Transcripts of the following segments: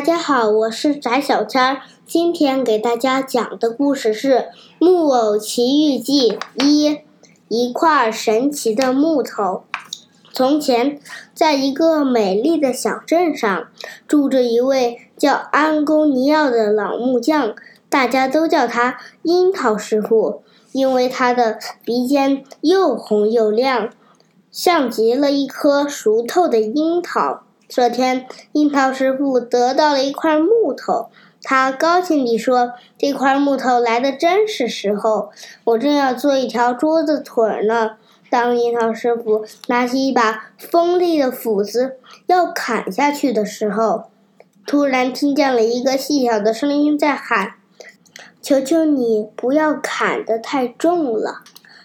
家好，我是翟小天儿。今天给大家讲的故事是《木偶奇遇记》一一块神奇的木头。从前，在一个美丽的小镇上，住着一位叫安东尼奥的老木匠，大家都叫他樱桃师傅，因为他的鼻尖又红又亮，像极了一颗熟透的樱桃。这天，樱桃师傅得到了一块木头，他高兴地说：“这块木头来的真是时候，我正要做一条桌子腿呢。”当樱桃师傅拿起一把锋利的斧子要砍下去的时候，突然听见了一个细小的声音在喊：“求求你不要砍得太重了！”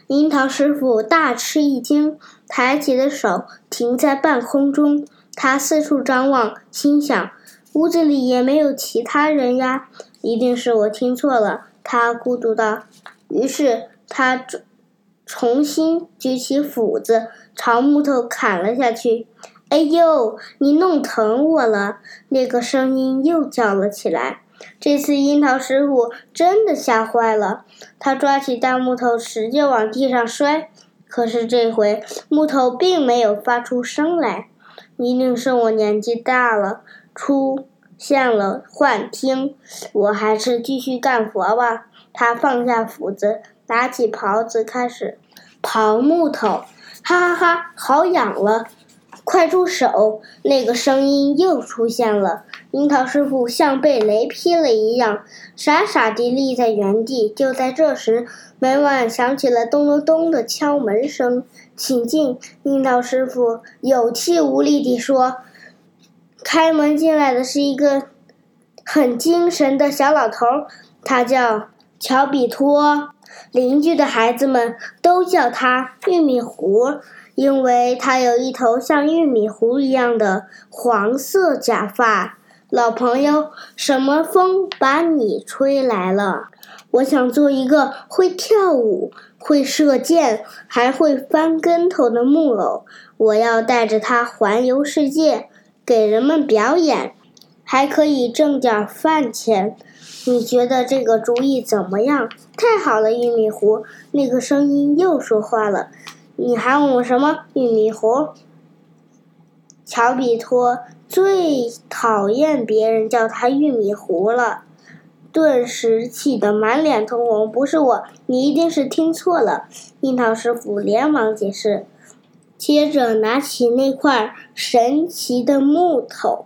樱桃师傅大吃一惊，抬起的手停在半空中。他四处张望，心想：“屋子里也没有其他人呀，一定是我听错了。”他孤独道。于是他重新举起斧子，朝木头砍了下去。“哎呦，你弄疼我了！”那个声音又叫了起来。这次樱桃师傅真的吓坏了，他抓起大木头使劲往地上摔，可是这回木头并没有发出声来。一定是我年纪大了，出现了幻听。我还是继续干活吧。他放下斧子，拿起刨子开始刨木头。哈哈哈，好痒了！快住手！那个声音又出现了。樱桃师傅像被雷劈了一样，傻傻地立在原地。就在这时，门外响起了咚咚咚的敲门声。请进，樱桃师傅有气无力地说：“开门进来的是一个很精神的小老头，他叫乔比托。邻居的孩子们都叫他玉米糊，因为他有一头像玉米糊一样的黄色假发。老朋友，什么风把你吹来了？”我想做一个会跳舞、会射箭、还会翻跟头的木偶。我要带着它环游世界，给人们表演，还可以挣点饭钱。你觉得这个主意怎么样？太好了，玉米糊！那个声音又说话了。你还问我什么？玉米糊？乔比托最讨厌别人叫他玉米糊了。顿时气得满脸通红，不是我，你一定是听错了。樱桃师傅连忙解释，接着拿起那块神奇的木头，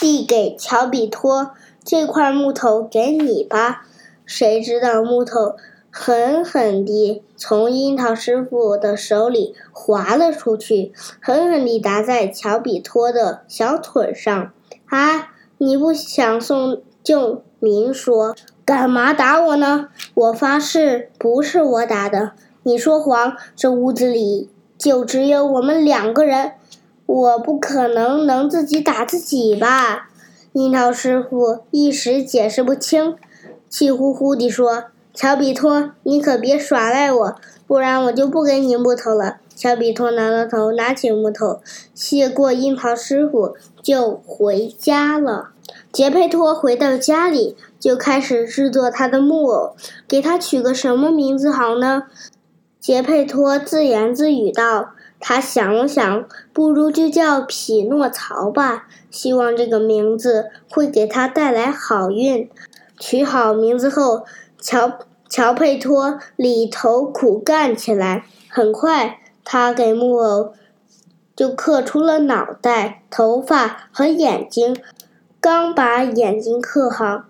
递给乔比托：“这块木头给你吧。”谁知道木头狠狠地从樱桃师傅的手里滑了出去，狠狠地打在乔比托的小腿上。啊！你不想送就。明说：“干嘛打我呢？我发誓不是我打的。你说谎！这屋子里就只有我们两个人，我不可能能自己打自己吧？”樱桃师傅一时解释不清，气呼呼地说：“乔比托，你可别耍赖我，不然我就不给你木头了。”乔比托挠挠头，拿起木头，谢过樱桃师傅，就回家了。杰佩托回到家里，就开始制作他的木偶。给他取个什么名字好呢？杰佩托自言自语道。他想了想，不如就叫匹诺曹吧，希望这个名字会给他带来好运。取好名字后，乔乔佩托里头苦干起来。很快，他给木偶就刻出了脑袋、头发和眼睛。刚把眼睛刻好，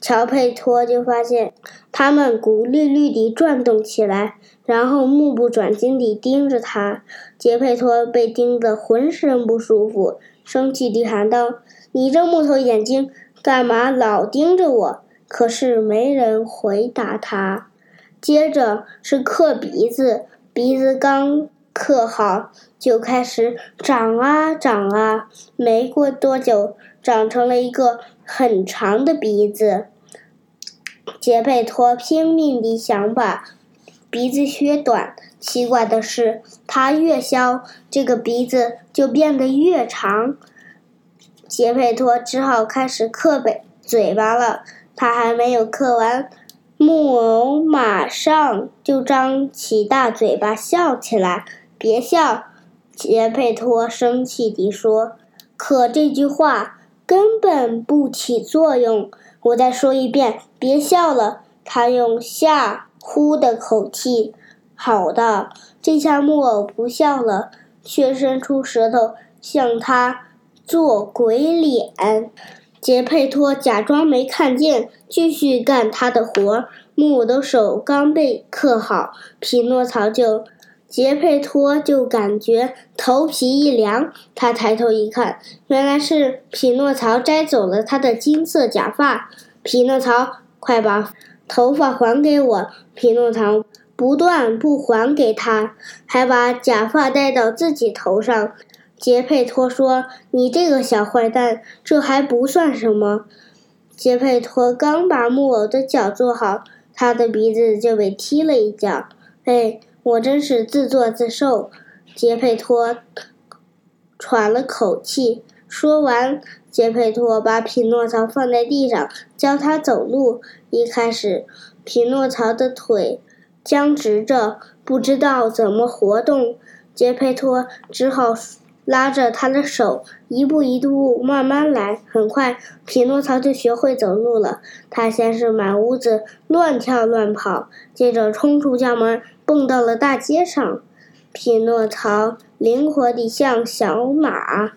乔佩托就发现他们骨绿绿地转动起来，然后目不转睛地盯着他。杰佩托被盯得浑身不舒服，生气地喊道：“你这木头眼睛，干嘛老盯着我？”可是没人回答他。接着是刻鼻子，鼻子刚刻好，就开始长啊长啊，没过多久。长成了一个很长的鼻子，杰佩托拼命地想把鼻子削短。奇怪的是，他越削，这个鼻子就变得越长。杰佩托只好开始刻北嘴巴了。他还没有刻完，木偶马上就张起大嘴巴笑起来。别笑，杰佩托生气地说。可这句话根本不起作用。我再说一遍，别笑了。他用吓唬的口气。好的，这下木偶不笑了，却伸出舌头向他做鬼脸。杰佩托假装没看见，继续干他的活。木偶的手刚被刻好，匹诺曹就杰佩托就感觉头皮一凉。他抬头一看，原来是匹诺曹摘走了他的金色假发。匹诺曹，快把头发还给我！匹诺曹不断不还给他，还把假发戴到自己头上。杰佩托说：“你这个小坏蛋，这还不算什么。”杰佩托刚把木偶的脚做好，他的鼻子就被踢了一脚。哎，我真是自作自受。杰佩托喘了口气，说完，杰佩托把匹诺曹放在地上，教他走路。一开始，匹诺曹的腿僵直着，不知道怎么活动。杰佩托只好。拉着他的手，一步一步慢慢来。很快，匹诺曹就学会走路了。他先是满屋子乱跳乱跑，接着冲出家门，蹦到了大街上。匹诺曹灵活地像小马，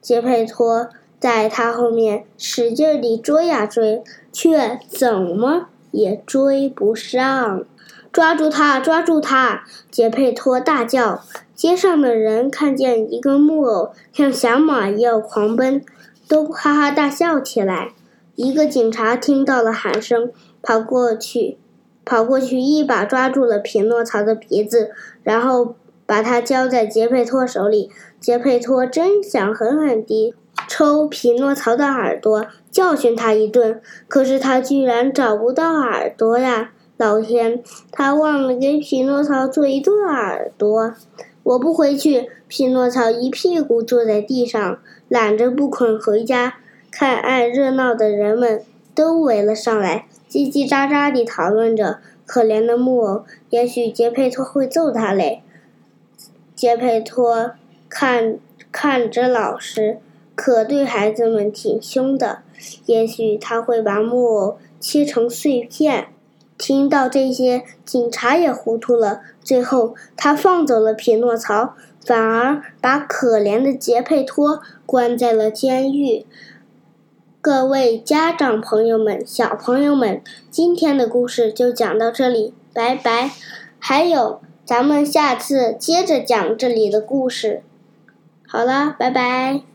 杰佩托在他后面使劲地追呀追，却怎么也追不上。抓住他！抓住他！杰佩托大叫。街上的人看见一个木偶像小马一样狂奔，都哈哈大笑起来。一个警察听到了喊声，跑过去，跑过去一把抓住了匹诺曹的鼻子，然后把他交在杰佩托手里。杰佩托真想狠狠地抽匹诺曹的耳朵，教训他一顿，可是他居然找不到耳朵呀！老天，他忘了给匹诺曹做一对耳朵。我不回去。匹诺曹一屁股坐在地上，懒着不肯回家。看爱热闹的人们都围了上来，叽叽喳喳地讨论着。可怜的木偶，也许杰佩托会揍他嘞。杰佩托看看着老实，可对孩子们挺凶的。也许他会把木偶切成碎片。听到这些，警察也糊涂了。最后，他放走了匹诺曹，反而把可怜的杰佩托关在了监狱。各位家长朋友们、小朋友们，今天的故事就讲到这里，拜拜。还有，咱们下次接着讲这里的故事。好了，拜拜。